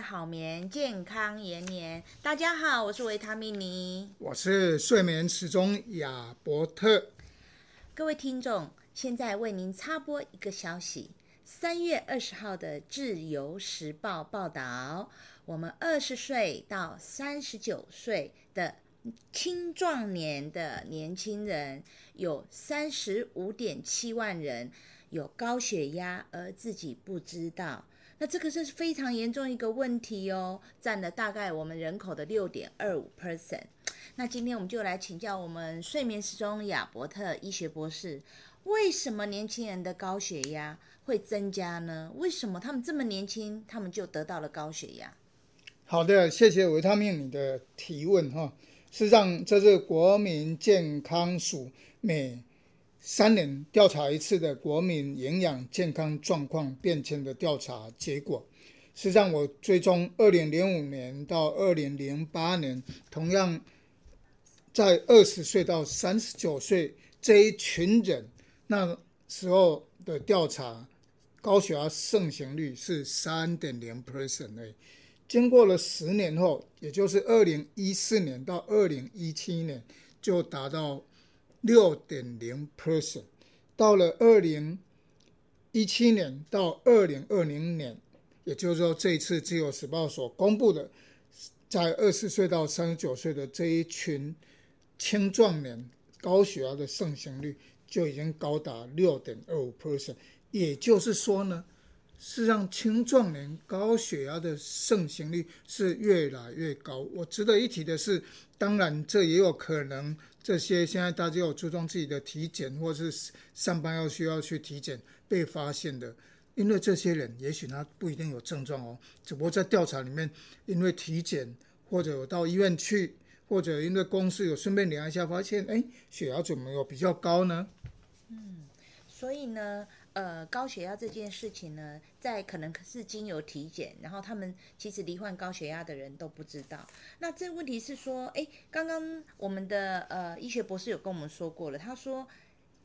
好眠，健康延年。大家好，我是维他命尼，我是睡眠时钟亚伯特。各位听众，现在为您插播一个消息：三月二十号的《自由时报》报道，我们二十岁到三十九岁的青壮年的年轻人，有三十五点七万人有高血压而自己不知道。那这个是非常严重一个问题哦，占了大概我们人口的六点二五 percent。那今天我们就来请教我们睡眠时钟亚伯特医学博士，为什么年轻人的高血压会增加呢？为什么他们这么年轻，他们就得到了高血压？好的，谢谢维他命你的提问哈。事实上，这是国民健康署每三年调查一次的国民营养健康状况变迁的调查结果。是让，我追踪二零零五年到二零零八年，同样在二十岁到三十九岁这一群人，那时候的调查高血压盛行率是三点零 percent。经过了十年后，也就是二零一四年到二零一七年，就达到。六点零 percent，到了二零一七年到二零二零年，也就是说这一次《自由时报》所公布的，在二十岁到三十九岁的这一群青壮年高血压的盛行率就已经高达六点二五 percent，也就是说呢，是让青壮年高血压的盛行率是越来越高。我值得一提的是，当然这也有可能。这些现在大家有注重自己的体检，或是上班要需要去体检被发现的，因为这些人也许他不一定有症状哦，只不过在调查里面，因为体检或者有到医院去，或者因为公司有顺便量一下，发现哎，血压怎么有比较高呢？嗯，所以呢。呃，高血压这件事情呢，在可能是经由体检，然后他们其实罹患高血压的人都不知道。那这问题是说，哎，刚刚我们的呃医学博士有跟我们说过了，他说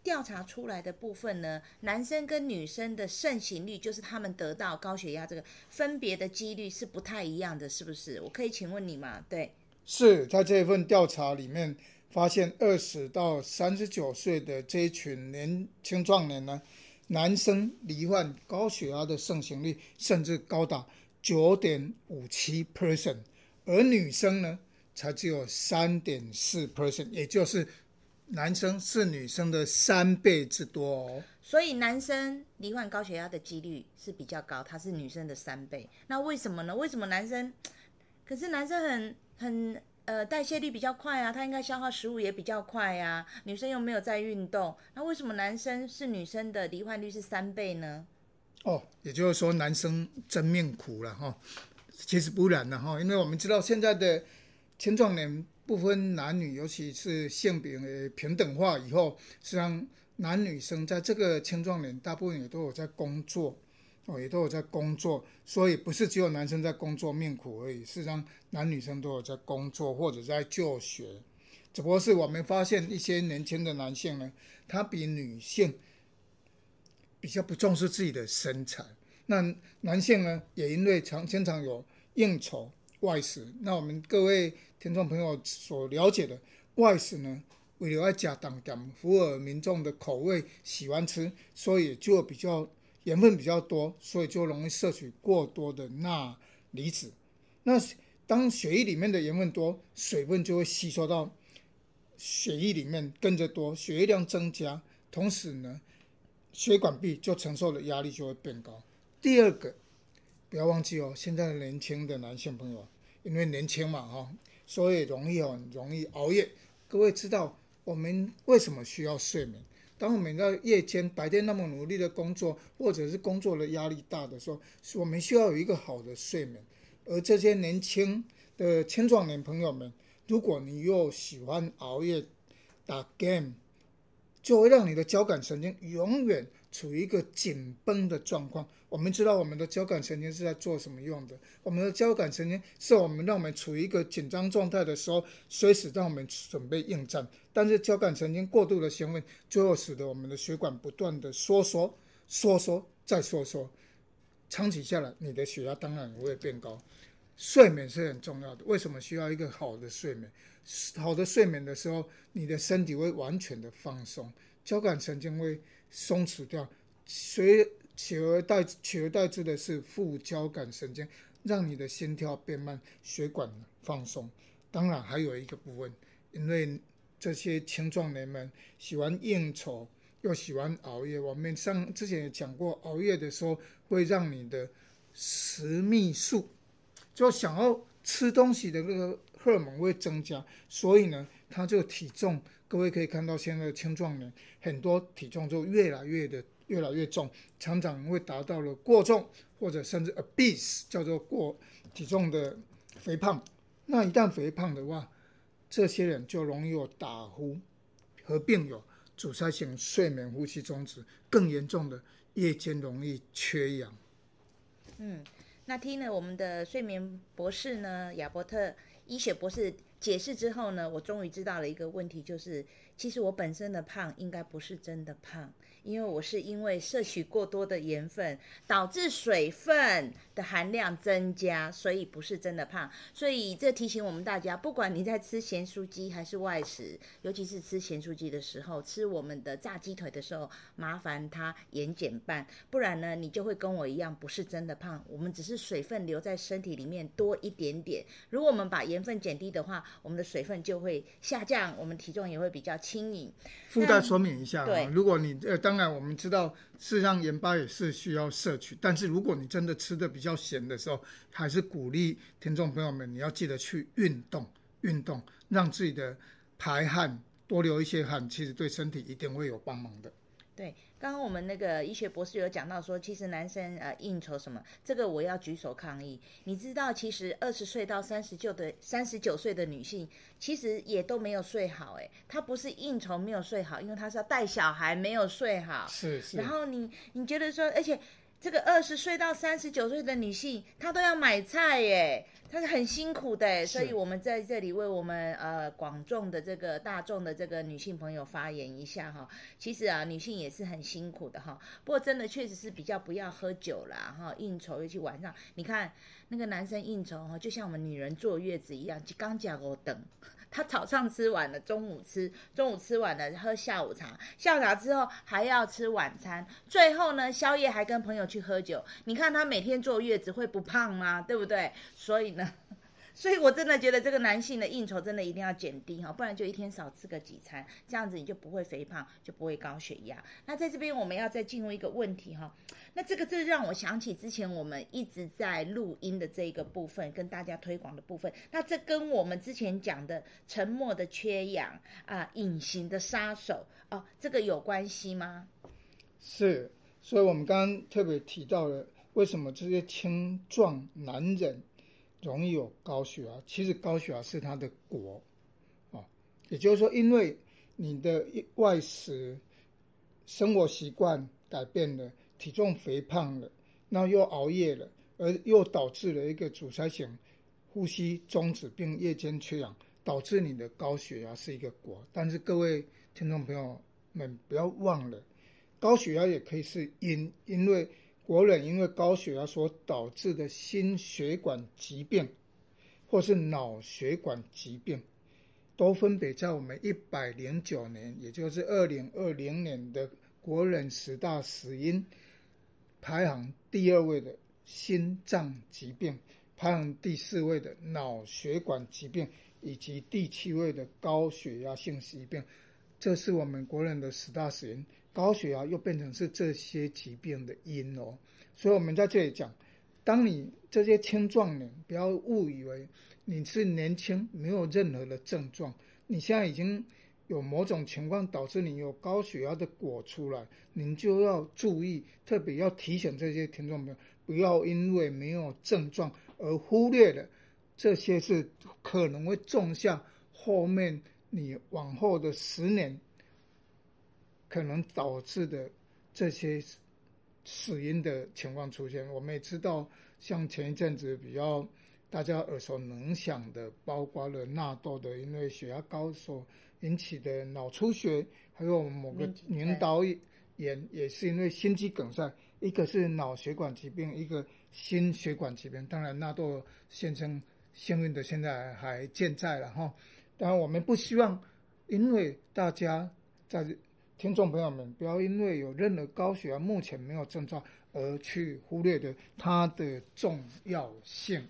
调查出来的部分呢，男生跟女生的盛行率，就是他们得到高血压这个分别的几率是不太一样的，是不是？我可以请问你吗？对，是在这份调查里面发现，二十到三十九岁的这一群年青壮年呢。男生罹患高血压的盛行率甚至高达九点五七 percent，而女生呢，才只有三点四 percent，也就是男生是女生的三倍之多哦。所以男生罹患高血压的几率是比较高，他是女生的三倍。那为什么呢？为什么男生？可是男生很很。呃，代谢率比较快啊，他应该消耗食物也比较快、啊。女生又没有在运动，那为什么男生是女生的罹患率是三倍呢？哦，也就是说男生真命苦了哈。其实不然的哈，因为我们知道现在的青壮年不分男女，尤其是性别平等化以后，实际上男女生在这个青壮年大部分也都有在工作。哦，也都有在工作，所以不是只有男生在工作命苦而已。事实上，男女生都有在工作或者在就学，只不过是我们发现一些年轻的男性呢，他比女性比较不重视自己的身材。那男性呢，也因为常经常有应酬外食。那我们各位听众朋友所了解的外食呢，为了要加当点符合民众的口味，喜欢吃，所以就比较。盐分比较多，所以就容易摄取过多的钠离子。那当血液里面的盐分多，水分就会吸收到血液里面跟着多，血液量增加，同时呢，血管壁就承受的压力就会变高。第二个，不要忘记哦，现在的年轻的男性朋友，因为年轻嘛哈，所以容易很容易熬夜。各位知道我们为什么需要睡眠？当我们在夜间、白天那么努力的工作，或者是工作的压力大的时候，我们需要有一个好的睡眠。而这些年轻的青壮年朋友们，如果你又喜欢熬夜、打 game，就会让你的交感神经永远处于一个紧绷的状况。我们知道我们的交感神经是在做什么用的？我们的交感神经是我们让我们处于一个紧张状态的时候，随时让我们准备应战。但是交感神经过度的兴奋，最后使得我们的血管不断的收缩、收缩再收缩，长期下来，你的血压当然也会变高。睡眠是很重要的，为什么需要一个好的睡眠？好的睡眠的时候，你的身体会完全的放松，交感神经会松弛掉，随取而代取而代之的是副交感神经，让你的心跳变慢，血管放松。当然还有一个部分，因为这些青壮年们喜欢应酬，又喜欢熬夜。我们上之前也讲过，熬夜的时候会让你的食泌素，就想要吃东西的那个荷尔蒙会增加，所以呢，他就体重，各位可以看到现在的青壮年很多体重就越来越的越来越重，常常会达到了过重或者甚至 obese，叫做过体重的肥胖。那一旦肥胖的话，这些人就容易有打呼，合并有阻塞性睡眠呼吸中止，更严重的夜间容易缺氧。嗯，那听了我们的睡眠博士呢，亚伯特医学博士解释之后呢，我终于知道了一个问题，就是其实我本身的胖应该不是真的胖。因为我是因为摄取过多的盐分，导致水分的含量增加，所以不是真的胖。所以这提醒我们大家，不管你在吃咸酥鸡还是外食，尤其是吃咸酥鸡的时候，吃我们的炸鸡腿的时候，麻烦它盐减半，不然呢，你就会跟我一样，不是真的胖。我们只是水分留在身体里面多一点点。如果我们把盐分减低的话，我们的水分就会下降，我们体重也会比较轻盈。附带说明一下，对，如果你呃当。当然，我们知道，事实上盐巴也是需要摄取。但是，如果你真的吃的比较咸的时候，还是鼓励听众朋友们，你要记得去运动，运动，让自己的排汗多流一些汗，其实对身体一定会有帮忙的。对，刚刚我们那个医学博士有讲到说，其实男生呃应酬什么，这个我要举手抗议。你知道，其实二十岁到三十九的三十九岁的女性，其实也都没有睡好。哎，她不是应酬没有睡好，因为她是要带小孩没有睡好。是是。然后你你觉得说，而且。这个二十岁到三十九岁的女性，她都要买菜耶，她是很辛苦的，所以我们在这里为我们呃广众的这个大众的这个女性朋友发言一下哈。其实啊，女性也是很辛苦的哈。不过真的确实是比较不要喝酒啦哈，应酬尤其晚上，你看那个男生应酬哈，就像我们女人坐月子一样，就刚讲我等。他早上吃完了，中午吃，中午吃完了喝下午茶，下午茶之后还要吃晚餐，最后呢，宵夜还跟朋友去喝酒。你看他每天坐月子会不胖吗？对不对？所以呢。所以，我真的觉得这个男性的应酬真的一定要减低哈，不然就一天少吃个几餐，这样子你就不会肥胖，就不会高血压。那在这边我们要再进入一个问题哈，那这个这让我想起之前我们一直在录音的这一个部分，跟大家推广的部分，那这跟我们之前讲的沉默的缺氧啊，隐形的杀手哦，这个有关系吗？是，所以我们刚刚特别提到了为什么这些青壮男人。容易有高血压，其实高血压是他的果，啊，也就是说，因为你的外食生活习惯改变了，体重肥胖了，那又熬夜了，而又导致了一个阻塞性呼吸中止并夜间缺氧，导致你的高血压是一个果。但是各位听众朋友们不要忘了，高血压也可以是因，因为。国人因为高血压所导致的心血管疾病，或是脑血管疾病，都分别在我们一百零九年，也就是二零二零年的国人十大死因排行第二位的心脏疾病，排行第四位的脑血管疾病，以及第七位的高血压性疾病。这是我们国人的十大死因。高血压又变成是这些疾病的因哦，所以我们在这里讲，当你这些青壮年，不要误以为你是年轻，没有任何的症状，你现在已经有某种情况导致你有高血压的果出来，你就要注意，特别要提醒这些听众朋友，不要因为没有症状而忽略了这些是可能会种下后面你往后的十年。可能导致的这些死因的情况出现，我们也知道，像前一阵子比较大家耳熟能详的，包括了纳豆的因为血压高所引起的脑出血，还有某个领导炎也是因为心肌梗塞一个是脑血管疾病，一个心血管疾病。当然，纳豆先生幸运的现在还健在了哈。当然，我们不希望因为大家在听众朋友们不要因为有任何高血压目前没有症状而去忽略的它的重要性。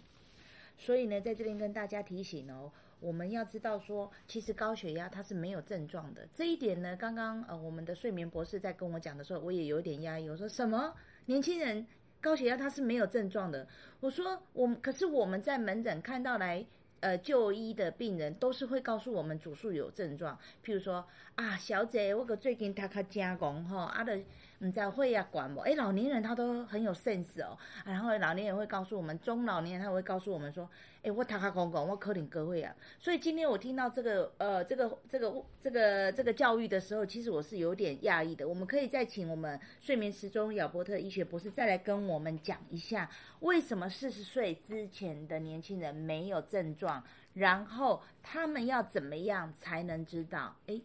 所以呢，在这边跟大家提醒哦。我们要知道说，其实高血压它是没有症状的。这一点呢，刚刚呃我们的睡眠博士在跟我讲的时候，我也有点压抑。我说什么？年轻人高血压它是没有症状的？我说我们可是我们在门诊看到来呃就医的病人，都是会告诉我们主诉有症状。譬如说啊，小姐，我个最近他卡加工哈，啊的。你在会呀管不？哎，老年人他都很有 sense 哦。然后老年人会告诉我们，中老年人他会告诉我们说，哎，我他卡公公，我可能哥会啊。所以今天我听到这个呃这个这个这个这个教育的时候，其实我是有点讶异的。我们可以再请我们睡眠时钟亚伯特医学博士再来跟我们讲一下，为什么四十岁之前的年轻人没有症状，然后他们要怎么样才能知道？哎。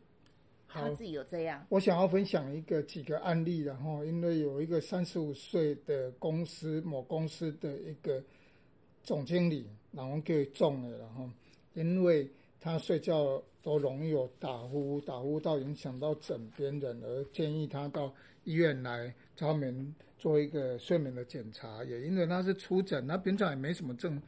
他自己有这样。我想要分享一个几个案例，然后因为有一个三十五岁的公司某公司的一个总经理，然后给中了，然后因为他睡觉都容易有打呼，打呼到影响到枕边人，而建议他到医院来专门做一个睡眠的检查。也因为他是出诊，他平常也没什么症。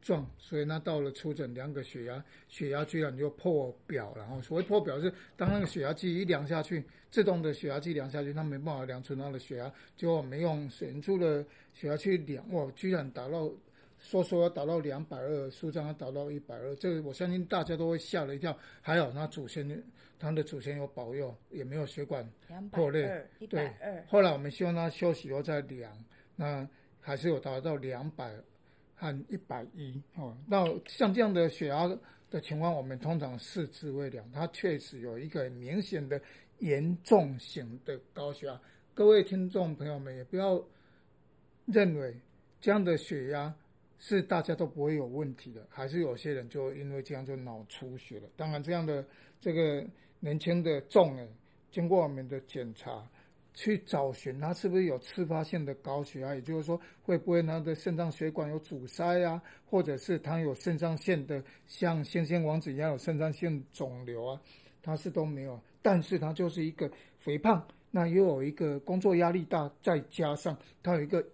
状，所以那到了初诊量个血压，血压居然就破表，然后所谓破表是当那个血压计一量下去，自动的血压计量下去，它没办法量出那个血压，结果我们用水银柱的血压去量，哇，居然达到说说要达到两百二，舒张要达到一百二，这个我相信大家都会吓了一跳。还好那祖先他的祖先有保佑，也没有血管破裂，对，后来我们希望他休息后再量，那还是有达到两百。和一百一哦，那像这样的血压的情况，我们通常视之为良，它确实有一个明显的严重型的高血压。各位听众朋友们，也不要认为这样的血压是大家都不会有问题的，还是有些人就因为这样就脑出血了。当然，这样的这个年轻的众诶，经过我们的检查。去找寻他是不是有次发性的高血压，也就是说，会不会他的肾脏血管有阻塞啊，或者是他有肾上腺的像星星王子一样有肾上腺肿瘤啊，他是都没有，但是他就是一个肥胖，那又有一个工作压力大，再加上他有一个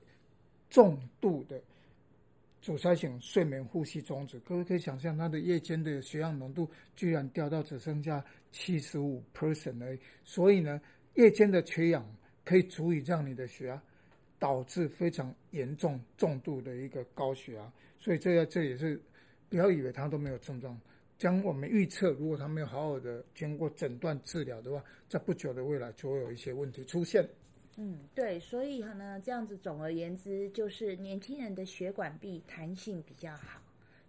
重度的阻塞性睡眠呼吸中止，各位可以想象他的夜间的血氧浓度居然掉到只剩下七十五 percent 而已，所以呢。夜间的缺氧可以足以让你的血压导致非常严重、重度的一个高血压，所以这个这也是不要以为他都没有症状。将我们预测，如果他没有好好的经过诊断治疗的话，在不久的未来就会有一些问题出现。嗯，对，所以呢，这样子总而言之，就是年轻人的血管壁弹性比较好。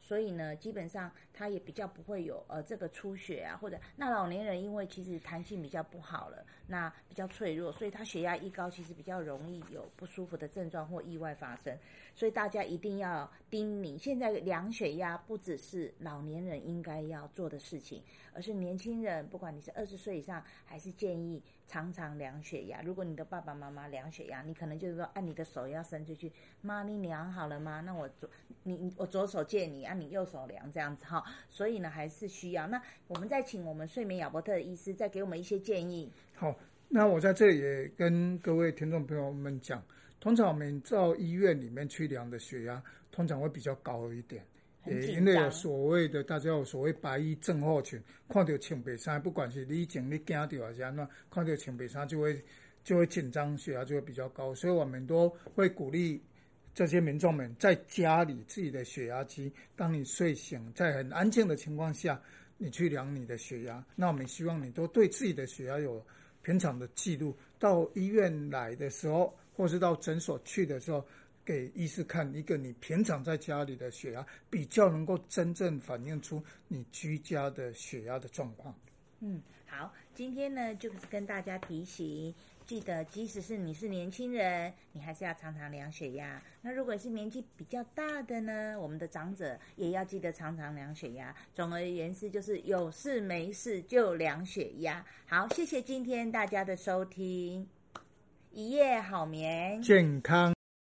所以呢，基本上他也比较不会有呃这个出血啊，或者那老年人因为其实弹性比较不好了，那比较脆弱，所以他血压一高，其实比较容易有不舒服的症状或意外发生。所以大家一定要叮咛，现在量血压不只是老年人应该要做的事情，而是年轻人，不管你是二十岁以上，还是建议常常量血压。如果你的爸爸妈妈量血压，你可能就是说，按、你的手要伸出去，妈，你量好了吗？那我左你我左手借你，按、啊、你右手量这样子哈。所以呢，还是需要。那我们再请我们睡眠亚伯特的医师再给我们一些建议。好，那我在这里也跟各位听众朋友们讲。通常我们到医院里面去量的血压，通常会比较高一点，也因为有所谓的大家有所谓白衣症候群，看到穿白衫，不管是你前你惊到还是安怎，看到穿白衫就会就会紧张，血压就会比较高。所以我们都会鼓励这些民众们在家里自己的血压机，当你睡醒在很安静的情况下，你去量你的血压。那我们希望你都对自己的血压有平常的记录，到医院来的时候。或是到诊所去的时候，给医师看一个你平常在家里的血压，比较能够真正反映出你居家的血压的状况。嗯，好，今天呢就是跟大家提醒，记得即使是你是年轻人，你还是要常常量血压。那如果是年纪比较大的呢，我们的长者也要记得常常量血压。总而言之，就是有事没事就量血压。好，谢谢今天大家的收听。一夜好眠，健康。